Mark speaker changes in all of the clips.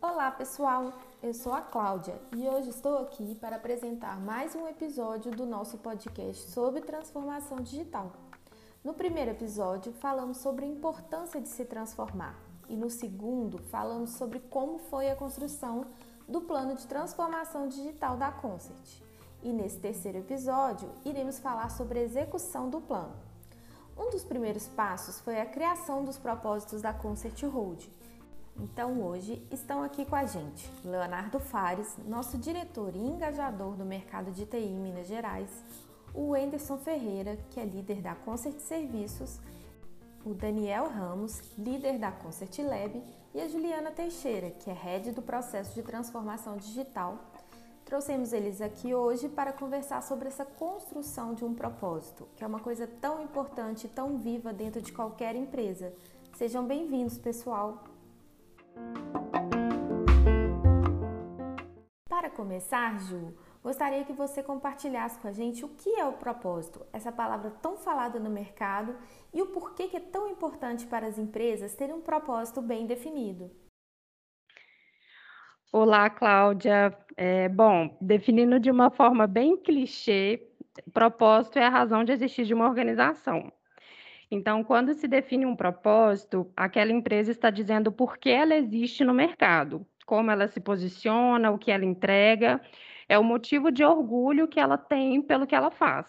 Speaker 1: Olá pessoal, eu sou a Cláudia e hoje estou aqui para apresentar mais um episódio do nosso podcast sobre transformação digital. No primeiro episódio, falamos sobre a importância de se transformar e no segundo, falamos sobre como foi a construção do plano de transformação digital da Concert. E nesse terceiro episódio, iremos falar sobre a execução do plano. Um dos primeiros passos foi a criação dos propósitos da Concert Hold. Então hoje estão aqui com a gente Leonardo Fares, nosso diretor e engajador do mercado de TI em Minas Gerais, o Anderson Ferreira, que é líder da Concert Serviços, o Daniel Ramos, líder da Concert Lab, e a Juliana Teixeira, que é head do processo de transformação digital. Trouxemos eles aqui hoje para conversar sobre essa construção de um propósito, que é uma coisa tão importante e tão viva dentro de qualquer empresa. Sejam bem-vindos, pessoal! Para começar, Ju, gostaria que você compartilhasse com a gente o que é o propósito, essa palavra tão falada no mercado e o porquê que é tão importante para as empresas terem um propósito bem definido.
Speaker 2: Olá, Cláudia. É, bom, definindo de uma forma bem clichê, propósito é a razão de existir de uma organização. Então, quando se define um propósito, aquela empresa está dizendo por que ela existe no mercado, como ela se posiciona, o que ela entrega, é o motivo de orgulho que ela tem pelo que ela faz.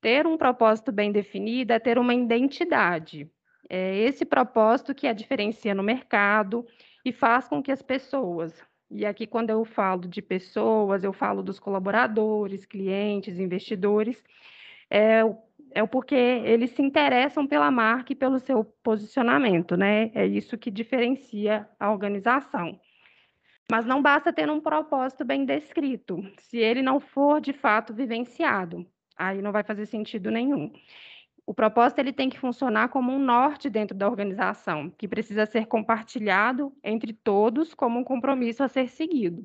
Speaker 2: Ter um propósito bem definido é ter uma identidade. É esse propósito que a diferencia no mercado e faz com que as pessoas, e aqui quando eu falo de pessoas, eu falo dos colaboradores, clientes, investidores, é, é porque eles se interessam pela marca e pelo seu posicionamento, né? É isso que diferencia a organização. Mas não basta ter um propósito bem descrito, se ele não for de fato vivenciado, aí não vai fazer sentido nenhum. O propósito ele tem que funcionar como um norte dentro da organização, que precisa ser compartilhado entre todos como um compromisso a ser seguido.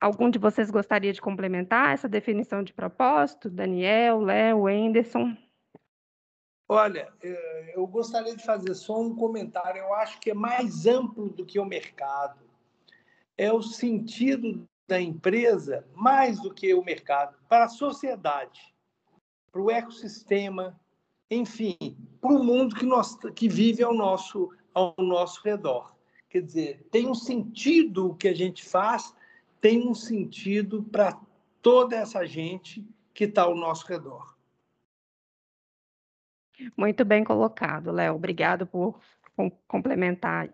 Speaker 2: Algum de vocês gostaria de complementar essa definição de propósito? Daniel, Léo, Anderson?
Speaker 3: Olha, eh, eu gostaria de fazer só um comentário. Eu acho que é mais amplo do que o mercado é o sentido da empresa mais do que o mercado, para a sociedade, para o ecossistema, enfim, para o mundo que, nós, que vive ao nosso, ao nosso redor. Quer dizer, tem um sentido o que a gente faz, tem um sentido para toda essa gente que está ao nosso redor.
Speaker 2: Muito bem colocado, Léo. Obrigado por complementar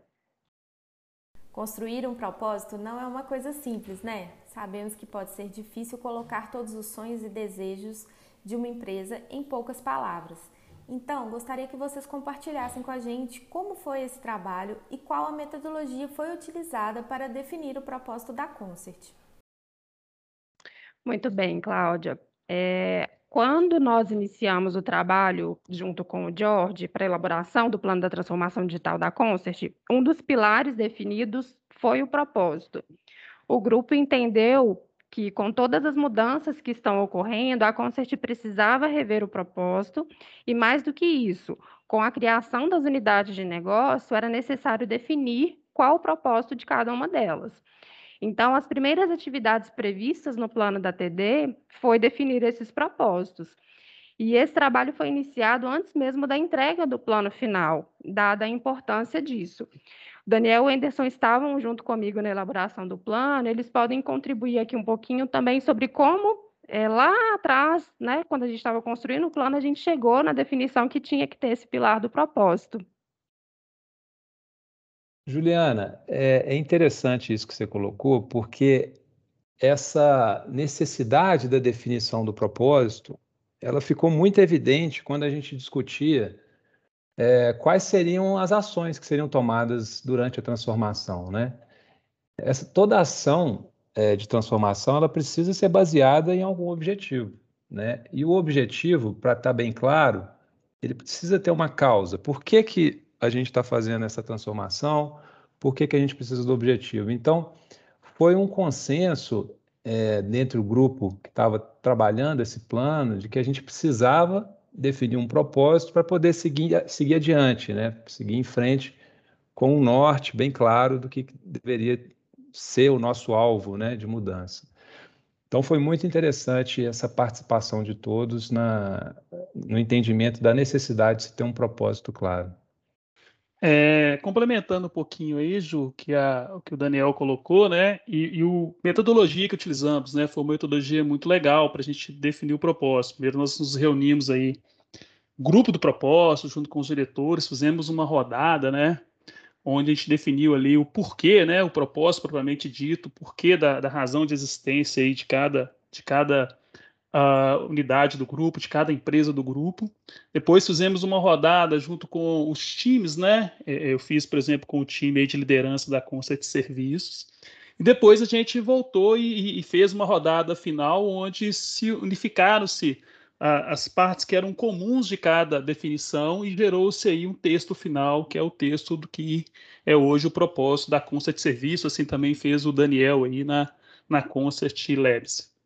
Speaker 1: Construir um propósito não é uma coisa simples, né? Sabemos que pode ser difícil colocar todos os sonhos e desejos de uma empresa em poucas palavras. Então, gostaria que vocês compartilhassem com a gente como foi esse trabalho e qual a metodologia foi utilizada para definir o propósito da Concert.
Speaker 2: Muito bem, Cláudia. É, quando nós iniciamos o trabalho junto com o George para elaboração do plano da transformação digital da Concert, um dos pilares definidos foi o propósito. O grupo entendeu que, com todas as mudanças que estão ocorrendo, a Concert precisava rever o propósito e, mais do que isso, com a criação das unidades de negócio, era necessário definir qual o propósito de cada uma delas. Então, as primeiras atividades previstas no plano da TD foi definir esses propósitos. E esse trabalho foi iniciado antes mesmo da entrega do plano final, dada a importância disso. Daniel e Anderson estavam junto comigo na elaboração do plano, eles podem contribuir aqui um pouquinho também sobre como é, lá atrás, né, quando a gente estava construindo o plano, a gente chegou na definição que tinha que ter esse pilar do propósito.
Speaker 4: Juliana, é, é interessante isso que você colocou, porque essa necessidade da definição do propósito, ela ficou muito evidente quando a gente discutia é, quais seriam as ações que seriam tomadas durante a transformação, né? Essa, toda ação é, de transformação, ela precisa ser baseada em algum objetivo, né? E o objetivo, para estar tá bem claro, ele precisa ter uma causa. Por que que a gente está fazendo essa transformação, por que, que a gente precisa do objetivo. Então, foi um consenso é, dentro do grupo que estava trabalhando esse plano de que a gente precisava definir um propósito para poder seguir, seguir adiante, né? seguir em frente com um norte bem claro do que deveria ser o nosso alvo né, de mudança. Então, foi muito interessante essa participação de todos na, no entendimento da necessidade de se ter um propósito claro.
Speaker 5: É, complementando um pouquinho aí, Ju, que a, o que o Daniel colocou, né? E, e a metodologia que utilizamos, né? Foi uma metodologia muito legal para a gente definir o propósito. Primeiro, nós nos reunimos aí, grupo do propósito, junto com os diretores, fizemos uma rodada, né? Onde a gente definiu ali o porquê, né? O propósito propriamente dito, o porquê da, da razão de existência aí de cada, de cada a unidade do grupo, de cada empresa do grupo. Depois fizemos uma rodada junto com os times, né? É, eu fiz, por exemplo, com o time de liderança da Concert Serviços. E depois a gente voltou e, e fez uma rodada final onde se unificaram-se as partes que eram comuns de cada definição e gerou-se aí um texto final, que é o texto do que é hoje o propósito da Concert Serviço, assim também fez o Daniel aí na, na Concert Labs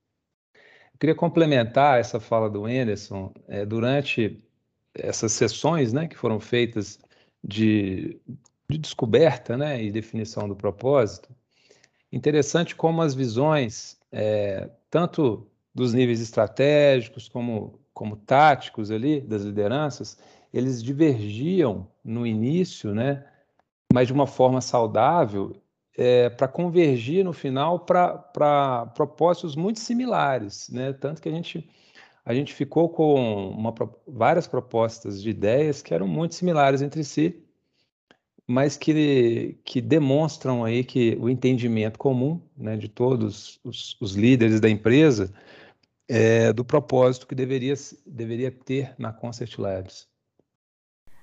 Speaker 4: queria complementar essa fala do Anderson. É, durante essas sessões né, que foram feitas de, de descoberta né, e definição do propósito, interessante como as visões, é, tanto dos níveis estratégicos como, como táticos ali, das lideranças, eles divergiam no início, né, mas de uma forma saudável é, para convergir no final para propósitos muito similares, né? Tanto que a gente a gente ficou com uma, várias propostas de ideias que eram muito similares entre si, mas que, que demonstram aí que o entendimento comum né, de todos os, os líderes da empresa é, do propósito que deveria, deveria ter na Concert Labs.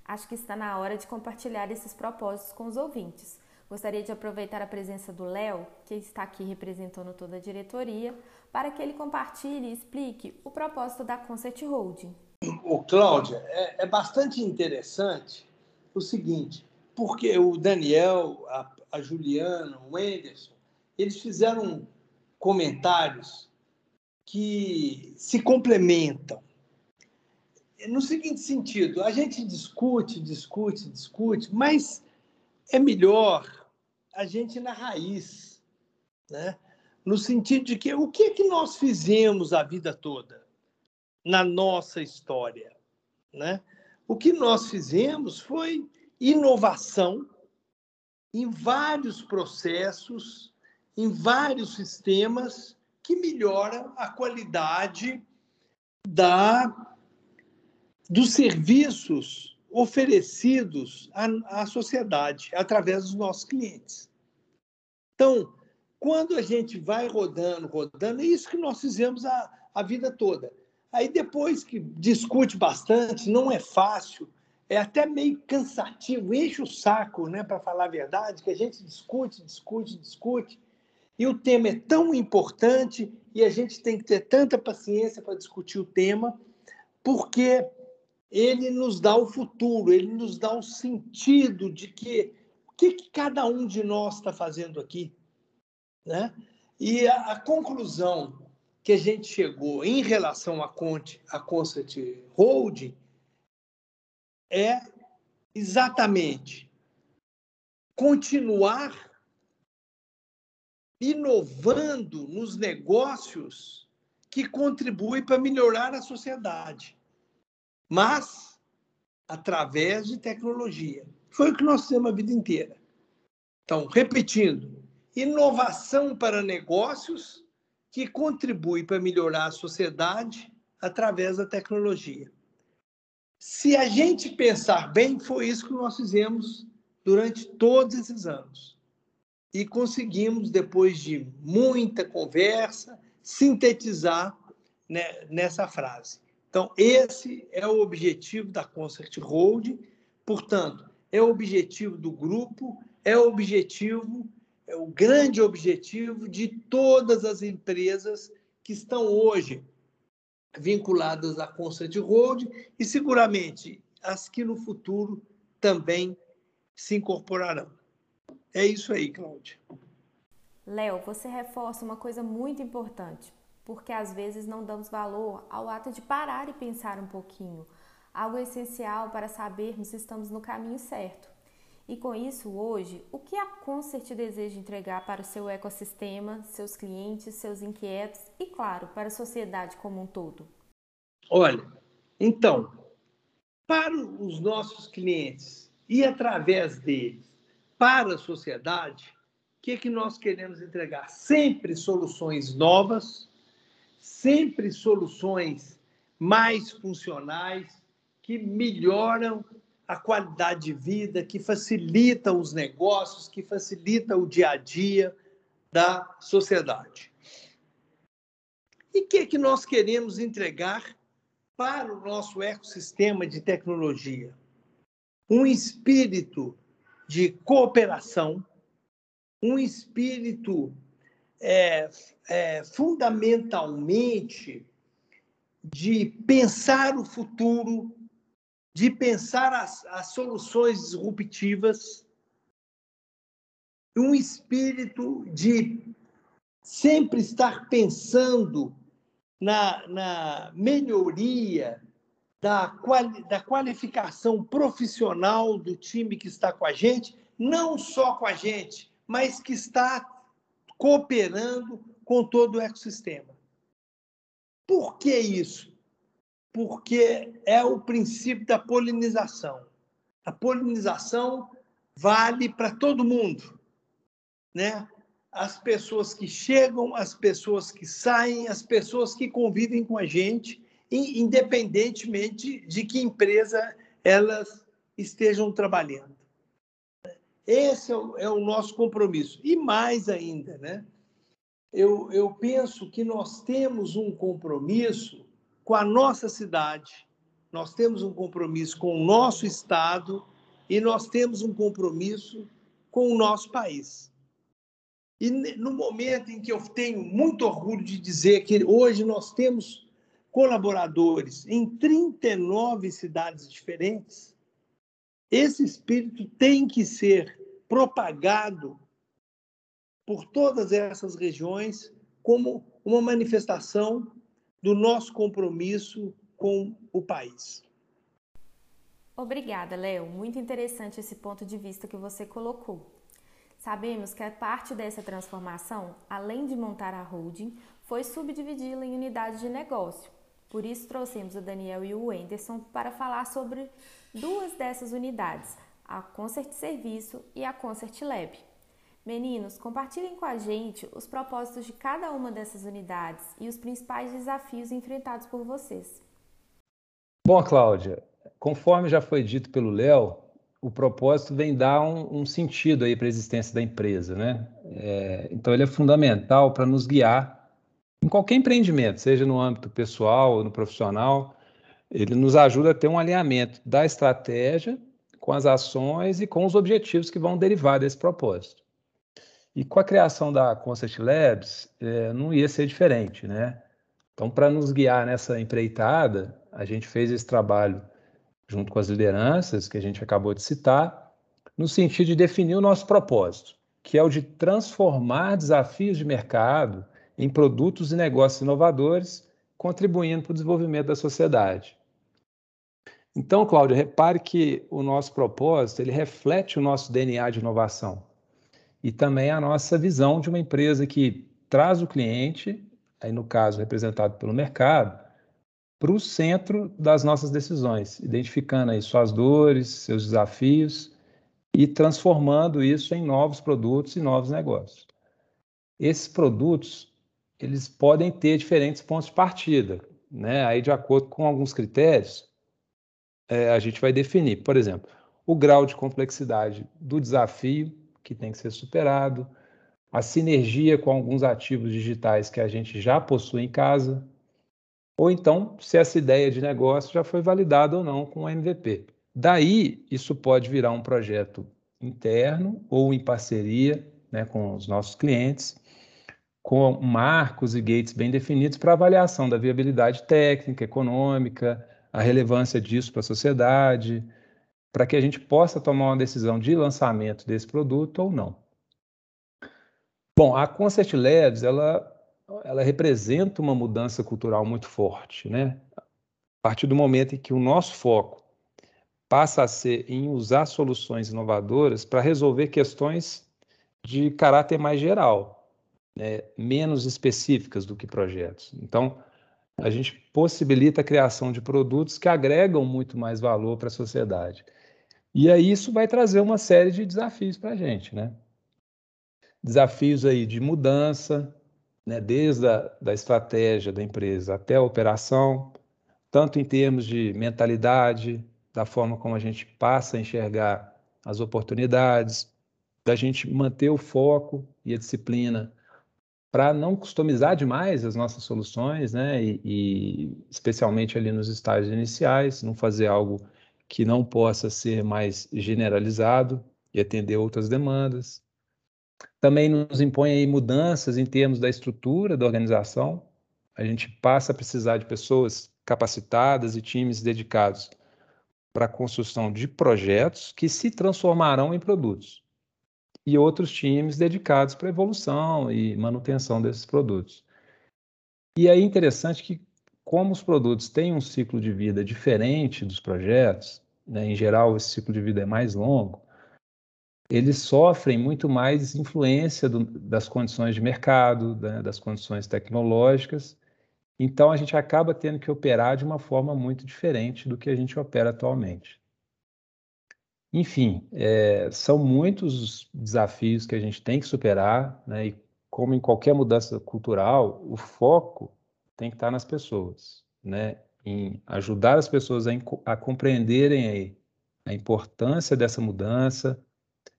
Speaker 1: Acho que está na hora de compartilhar esses propósitos com os ouvintes. Gostaria de aproveitar a presença do Léo, que está aqui representando toda a diretoria, para que ele compartilhe e explique o propósito da Concert Holding.
Speaker 3: O Cláudia, é, é bastante interessante o seguinte, porque o Daniel, a, a Juliana, o Anderson, eles fizeram comentários que se complementam. No seguinte sentido, a gente discute, discute, discute, mas é melhor a gente na raiz, né? no sentido de que o que, é que nós fizemos a vida toda na nossa história? Né? O que nós fizemos foi inovação em vários processos, em vários sistemas que melhoram a qualidade da, dos serviços oferecidos à, à sociedade através dos nossos clientes. Então, quando a gente vai rodando, rodando, é isso que nós fizemos a, a vida toda. Aí depois que discute bastante, não é fácil, é até meio cansativo, enche o saco, né, para falar a verdade, que a gente discute, discute, discute, e o tema é tão importante e a gente tem que ter tanta paciência para discutir o tema, porque ele nos dá o futuro, ele nos dá o sentido de que o que, que cada um de nós está fazendo aqui. Né? E a, a, conclusão que a gente chegou em relação à Conte, a Concert Holding é exatamente continuar inovando nos negócios que contribuem para melhorar a sociedade mas através de tecnologia. Foi o que nós fizemos a vida inteira. Então, repetindo, inovação para negócios que contribui para melhorar a sociedade através da tecnologia. Se a gente pensar bem, foi isso que nós fizemos durante todos esses anos. E conseguimos, depois de muita conversa, sintetizar né, nessa frase. Então, esse é o objetivo da Concert Holding, portanto, é o objetivo do grupo, é o objetivo, o grande objetivo de todas as empresas que estão hoje vinculadas à Concert Holding e seguramente as que no futuro também se incorporarão. É isso aí, Cláudia.
Speaker 1: Léo, você reforça uma coisa muito importante porque às vezes não damos valor ao ato de parar e pensar um pouquinho, algo essencial para sabermos se estamos no caminho certo. E com isso, hoje, o que a Concert deseja entregar para o seu ecossistema, seus clientes, seus inquietos e, claro, para a sociedade como um todo?
Speaker 3: Olha, então, para os nossos clientes e através deles, para a sociedade, o que, é que nós queremos entregar? Sempre soluções novas, sempre soluções mais funcionais, que melhoram a qualidade de vida, que facilitam os negócios, que facilitam o dia a dia da sociedade. E o que, é que nós queremos entregar para o nosso ecossistema de tecnologia? Um espírito de cooperação, um espírito é, é, fundamentalmente de pensar o futuro, de pensar as, as soluções disruptivas, um espírito de sempre estar pensando na, na melhoria da, quali, da qualificação profissional do time que está com a gente, não só com a gente, mas que está cooperando com todo o ecossistema. Por que isso? Porque é o princípio da polinização. A polinização vale para todo mundo, né? As pessoas que chegam, as pessoas que saem, as pessoas que convivem com a gente, independentemente de que empresa elas estejam trabalhando. Esse é o, é o nosso compromisso. E mais ainda, né? Eu, eu penso que nós temos um compromisso com a nossa cidade, nós temos um compromisso com o nosso Estado e nós temos um compromisso com o nosso país. E no momento em que eu tenho muito orgulho de dizer que hoje nós temos colaboradores em 39 cidades diferentes, esse espírito tem que ser propagado por todas essas regiões como uma manifestação do nosso compromisso com o país.
Speaker 1: Obrigada, Léo. Muito interessante esse ponto de vista que você colocou. Sabemos que a parte dessa transformação, além de montar a holding, foi subdividi-la em unidades de negócio, por isso trouxemos o Daniel e o Anderson para falar sobre duas dessas unidades, a Concert Serviço e a Concert Lab. Meninos, compartilhem com a gente os propósitos de cada uma dessas unidades e os principais desafios enfrentados por vocês.
Speaker 4: Bom, Cláudia, conforme já foi dito pelo Léo, o propósito vem dar um, um sentido aí para a existência da empresa, né? É, então ele é fundamental para nos guiar em qualquer empreendimento, seja no âmbito pessoal ou no profissional, ele nos ajuda a ter um alinhamento da estratégia com as ações e com os objetivos que vão derivar desse propósito. E com a criação da Concept Labs, é, não ia ser diferente, né? Então, para nos guiar nessa empreitada, a gente fez esse trabalho junto com as lideranças que a gente acabou de citar, no sentido de definir o nosso propósito, que é o de transformar desafios de mercado em produtos e negócios inovadores, contribuindo para o desenvolvimento da sociedade. Então, Cláudio, repare que o nosso propósito ele reflete o nosso DNA de inovação e também a nossa visão de uma empresa que traz o cliente, aí no caso representado pelo mercado, para o centro das nossas decisões, identificando aí suas dores, seus desafios e transformando isso em novos produtos e novos negócios. Esses produtos eles podem ter diferentes pontos de partida, né? Aí, de acordo com alguns critérios, é, a gente vai definir, por exemplo, o grau de complexidade do desafio que tem que ser superado, a sinergia com alguns ativos digitais que a gente já possui em casa, ou então se essa ideia de negócio já foi validada ou não com o MVP. Daí, isso pode virar um projeto interno ou em parceria né, com os nossos clientes com marcos e gates bem definidos para avaliação da viabilidade técnica, econômica, a relevância disso para a sociedade, para que a gente possa tomar uma decisão de lançamento desse produto ou não. Bom, a Concert Labs, ela ela representa uma mudança cultural muito forte, né? A partir do momento em que o nosso foco passa a ser em usar soluções inovadoras para resolver questões de caráter mais geral, né? menos específicas do que projetos. Então, a gente possibilita a criação de produtos que agregam muito mais valor para a sociedade. E aí isso vai trazer uma série de desafios para a gente, né? Desafios aí de mudança, né? desde a da estratégia da empresa até a operação, tanto em termos de mentalidade, da forma como a gente passa a enxergar as oportunidades, da gente manter o foco e a disciplina para não customizar demais as nossas soluções, né? E, e, especialmente ali nos estágios iniciais, não fazer algo que não possa ser mais generalizado e atender outras demandas. Também nos impõe aí mudanças em termos da estrutura da organização. A gente passa a precisar de pessoas capacitadas e times dedicados para a construção de projetos que se transformarão em produtos e outros times dedicados para a evolução e manutenção desses produtos. E é interessante que, como os produtos têm um ciclo de vida diferente dos projetos, né, em geral esse ciclo de vida é mais longo, eles sofrem muito mais influência do, das condições de mercado, né, das condições tecnológicas. Então, a gente acaba tendo que operar de uma forma muito diferente do que a gente opera atualmente. Enfim, é, são muitos desafios que a gente tem que superar, né? E como em qualquer mudança cultural, o foco tem que estar nas pessoas, né? Em ajudar as pessoas a, a compreenderem a importância dessa mudança,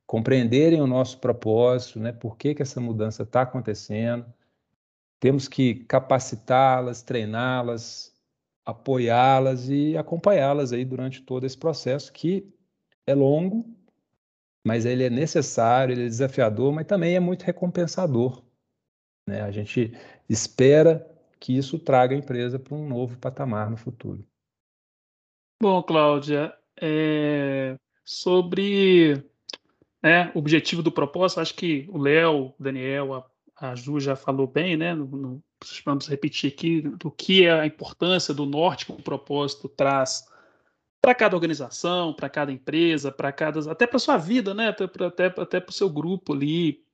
Speaker 4: compreenderem o nosso propósito, né? Por que, que essa mudança está acontecendo? Temos que capacitá-las, treiná-las, apoiá-las e acompanhá-las aí durante todo esse processo que é longo, mas ele é necessário, ele é desafiador, mas também é muito recompensador. Né? A gente espera que isso traga a empresa para um novo patamar no futuro.
Speaker 5: Bom, Cláudia, é... sobre né, o objetivo do propósito, acho que o Léo, o Daniel, a, a Ju já falou bem, né? No, no, vamos repetir aqui do que é a importância do norte que o propósito traz para cada organização, para cada empresa, para cada até para sua vida, né? Até para até, até o seu grupo ali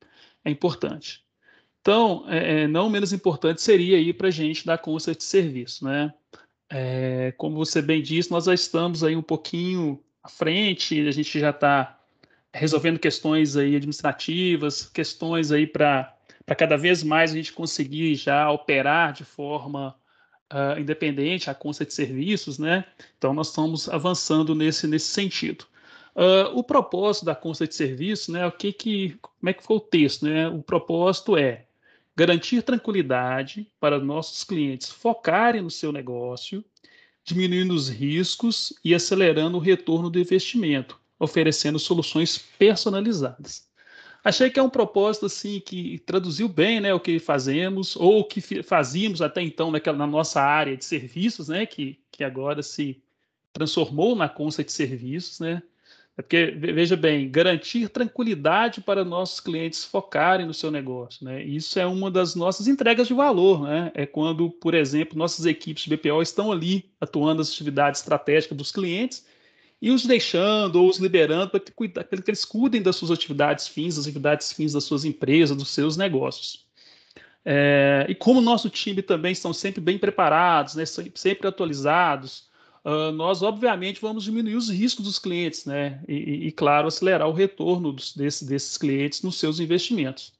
Speaker 5: é importante. Então, é, não menos importante seria aí para a gente dar conta de serviço, né? É, como você bem disse, nós já estamos aí um pouquinho à frente, a gente já está resolvendo questões aí administrativas, questões aí para cada vez mais a gente conseguir já operar de forma uh, independente, a conta de serviços, né? Então, nós estamos avançando nesse, nesse sentido. Uh, o propósito da conta de serviço, né? O que que, como é que foi o texto, né? O propósito é garantir tranquilidade para nossos clientes focarem no seu negócio, diminuindo os riscos e acelerando o retorno do investimento, oferecendo soluções personalizadas. Achei que é um propósito assim que traduziu bem, né, o que fazemos ou o que fazíamos até então naquela, na nossa área de serviços, né, que, que agora se transformou na conta de serviços, né? É porque veja bem, garantir tranquilidade para nossos clientes focarem no seu negócio, né? Isso é uma das nossas entregas de valor, né? É quando, por exemplo, nossas equipes de BPO estão ali atuando nas atividades estratégicas dos clientes e os deixando ou os liberando para que, que, eles cuidem das suas atividades fins, das atividades fins das suas empresas, dos seus negócios. É, e como nosso time também estão sempre bem preparados, né, sempre atualizados, uh, nós obviamente vamos diminuir os riscos dos clientes, né, e, e claro, acelerar o retorno dos, desse, desses clientes nos seus investimentos.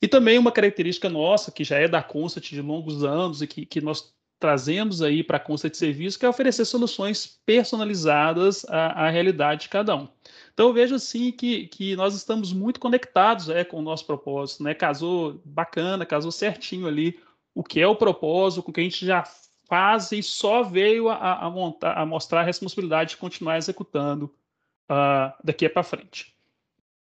Speaker 5: E também uma característica nossa, que já é da Constat de longos anos e que, que nós trazemos aí para a conta de serviço, que é oferecer soluções personalizadas à, à, realidade de cada um. Então, eu vejo assim que, que nós estamos muito conectados é, com o nosso propósito, né? Casou bacana, casou certinho ali o que é o propósito, com o que a gente já faz e só veio a, a, montar, a mostrar a responsabilidade de continuar executando uh, daqui para frente.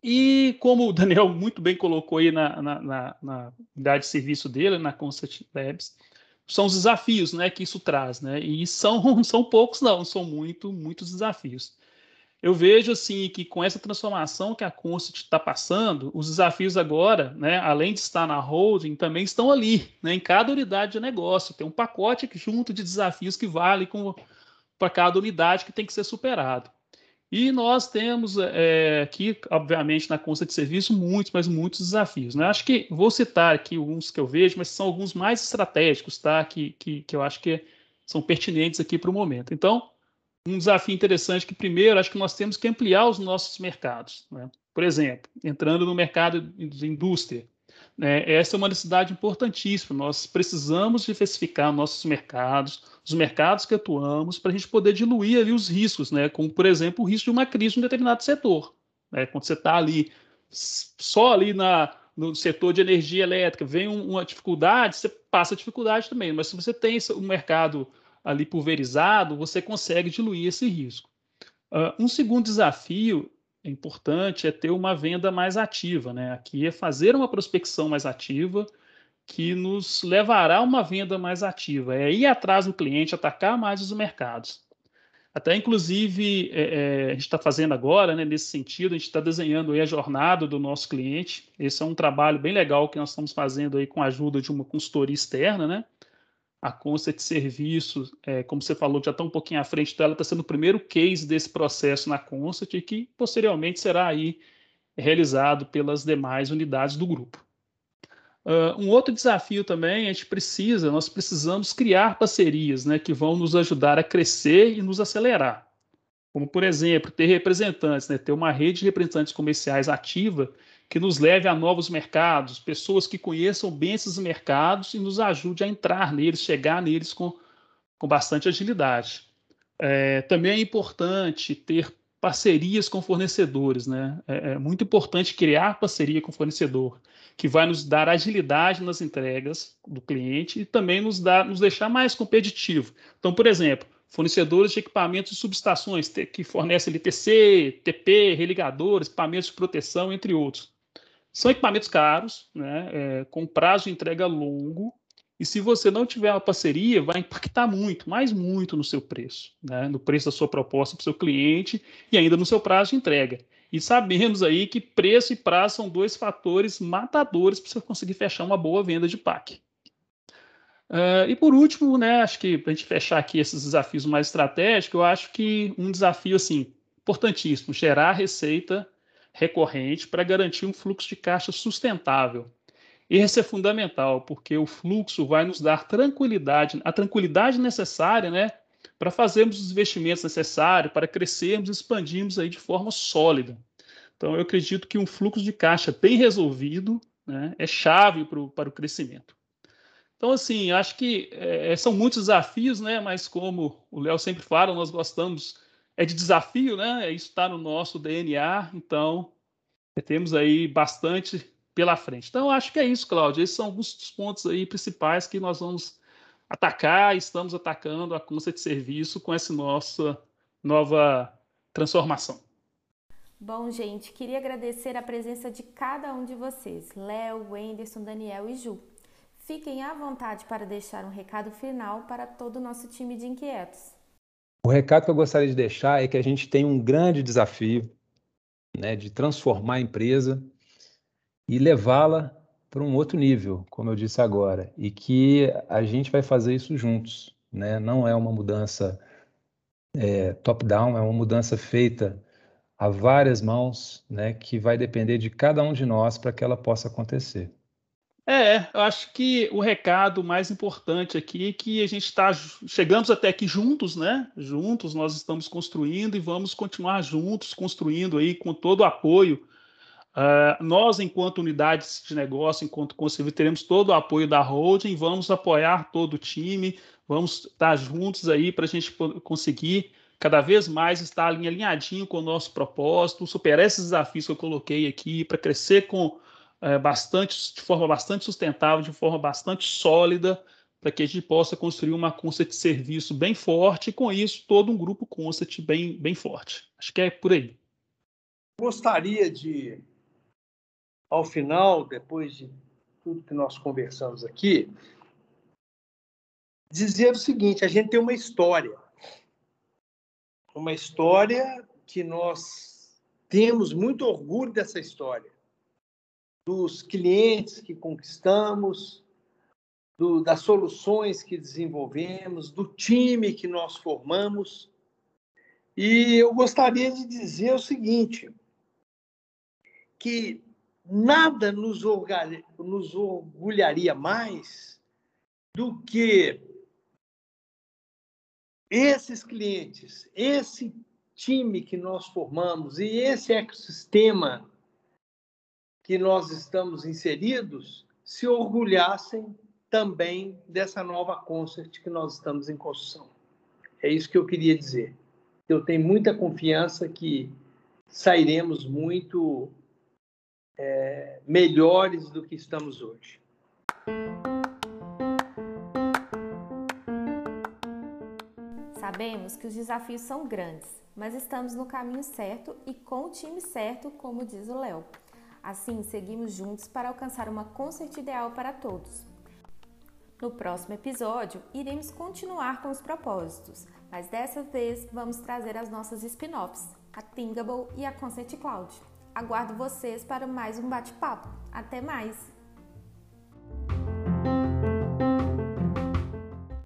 Speaker 5: E como o Daniel muito bem colocou aí na, na, na, na unidade de serviço dele, na Constant Labs, são os desafios né, que isso traz. Né? E são, são poucos, não, são muito, muitos desafios. Eu vejo assim que com essa transformação que a Constant está passando, os desafios agora, né, além de estar na holding, também estão ali, né, em cada unidade de negócio. Tem um pacote junto de desafios que vale para cada unidade que tem que ser superado. E nós temos é, aqui, obviamente, na conta de serviço, muitos, mas muitos desafios. Né? Acho que vou citar aqui alguns que eu vejo, mas são alguns mais estratégicos, tá? Que, que, que eu acho que são pertinentes aqui para o momento. Então, um desafio interessante que, primeiro, acho que nós temos que ampliar os nossos mercados. Né? Por exemplo, entrando no mercado de indústria. Né? Essa é uma necessidade importantíssima. Nós precisamos diversificar nossos mercados, os mercados que atuamos, para a gente poder diluir ali os riscos, né? como, por exemplo, o risco de uma crise em um determinado setor. Né? Quando você está ali, só ali na, no setor de energia elétrica, vem uma dificuldade, você passa dificuldade também. Mas se você tem um mercado ali pulverizado, você consegue diluir esse risco. Uh, um segundo desafio importante é ter uma venda mais ativa, né? Aqui é fazer uma prospecção mais ativa que nos levará a uma venda mais ativa, é ir atrás do cliente, atacar mais os mercados. Até, inclusive, é, é, a gente está fazendo agora, né, nesse sentido, a gente está desenhando a jornada do nosso cliente. Esse é um trabalho bem legal que nós estamos fazendo aí com a ajuda de uma consultoria externa, né? A consta de serviços, é, como você falou, já está um pouquinho à frente dela, está sendo o primeiro case desse processo na Constat e que posteriormente será aí realizado pelas demais unidades do grupo. Uh, um outro desafio também, a gente precisa, nós precisamos criar parcerias né, que vão nos ajudar a crescer e nos acelerar. Como, por exemplo, ter representantes, né, ter uma rede de representantes comerciais ativa que nos leve a novos mercados, pessoas que conheçam bem esses mercados e nos ajude a entrar neles, chegar neles com, com bastante agilidade. É, também é importante ter parcerias com fornecedores, né? É, é, muito importante criar parceria com fornecedor, que vai nos dar agilidade nas entregas do cliente e também nos, dar, nos deixar mais competitivo. Então, por exemplo, fornecedores de equipamentos e subestações que fornecem LTC, TP, religadores, equipamentos de proteção, entre outros. São equipamentos caros, né, é, com prazo de entrega longo, e se você não tiver uma parceria, vai impactar muito, mais muito no seu preço, né, no preço da sua proposta para o seu cliente e ainda no seu prazo de entrega. E sabemos aí que preço e prazo são dois fatores matadores para você conseguir fechar uma boa venda de PAC. Uh, e por último, né, acho que para a gente fechar aqui esses desafios mais estratégicos, eu acho que um desafio assim importantíssimo, gerar receita recorrente para garantir um fluxo de caixa sustentável. Esse é fundamental, porque o fluxo vai nos dar tranquilidade, a tranquilidade necessária, né, para fazermos os investimentos necessários, para crescermos e expandirmos aí de forma sólida. Então, eu acredito que um fluxo de caixa bem resolvido né, é chave pro, para o crescimento. Então, assim, acho que é, são muitos desafios, né, mas como o Léo sempre fala, nós gostamos é de desafio, né? Isso está no nosso DNA, então temos aí bastante pela frente. Então, acho que é isso, Cláudio. Esses são alguns dos pontos aí principais que nós vamos atacar, estamos atacando a conta de serviço com essa nossa nova transformação.
Speaker 1: Bom, gente, queria agradecer a presença de cada um de vocês, Léo, Wenderson, Daniel e Ju. Fiquem à vontade para deixar um recado final para todo o nosso time de inquietos.
Speaker 4: O recado que eu gostaria de deixar é que a gente tem um grande desafio né, de transformar a empresa e levá-la para um outro nível, como eu disse agora, e que a gente vai fazer isso juntos. Né? Não é uma mudança é, top-down, é uma mudança feita a várias mãos, né, que vai depender de cada um de nós para que ela possa acontecer.
Speaker 5: É, eu acho que o recado mais importante aqui é que a gente está chegamos até aqui juntos, né? Juntos nós estamos construindo e vamos continuar juntos construindo aí com todo o apoio. Uh, nós, enquanto unidades de negócio, enquanto conselho, teremos todo o apoio da holding, vamos apoiar todo o time, vamos estar juntos aí para a gente conseguir cada vez mais estar alinhadinho com o nosso propósito, superar esses desafios que eu coloquei aqui, para crescer com é, bastante, de forma bastante sustentável, de forma bastante sólida, para que a gente possa construir uma concept de serviço bem forte e, com isso, todo um grupo concept bem, bem forte. Acho que é por aí.
Speaker 3: Gostaria de, ao final, depois de tudo que nós conversamos aqui, dizer o seguinte: a gente tem uma história. Uma história que nós temos muito orgulho dessa história, dos clientes que conquistamos, do, das soluções que desenvolvemos, do time que nós formamos. E eu gostaria de dizer o seguinte: que nada nos, nos orgulharia mais do que esses clientes, esse time que nós formamos e esse ecossistema que nós estamos inseridos se orgulhassem também dessa nova concert que nós estamos em construção. É isso que eu queria dizer. Eu tenho muita confiança que sairemos muito é, melhores do que estamos hoje.
Speaker 1: Sabemos que os desafios são grandes, mas estamos no caminho certo e com o time certo, como diz o Léo. Assim, seguimos juntos para alcançar uma concert ideal para todos. No próximo episódio, iremos continuar com os propósitos, mas dessa vez vamos trazer as nossas spin-offs, a Thingable e a Concert Cloud. Aguardo vocês para mais um bate-papo. Até mais!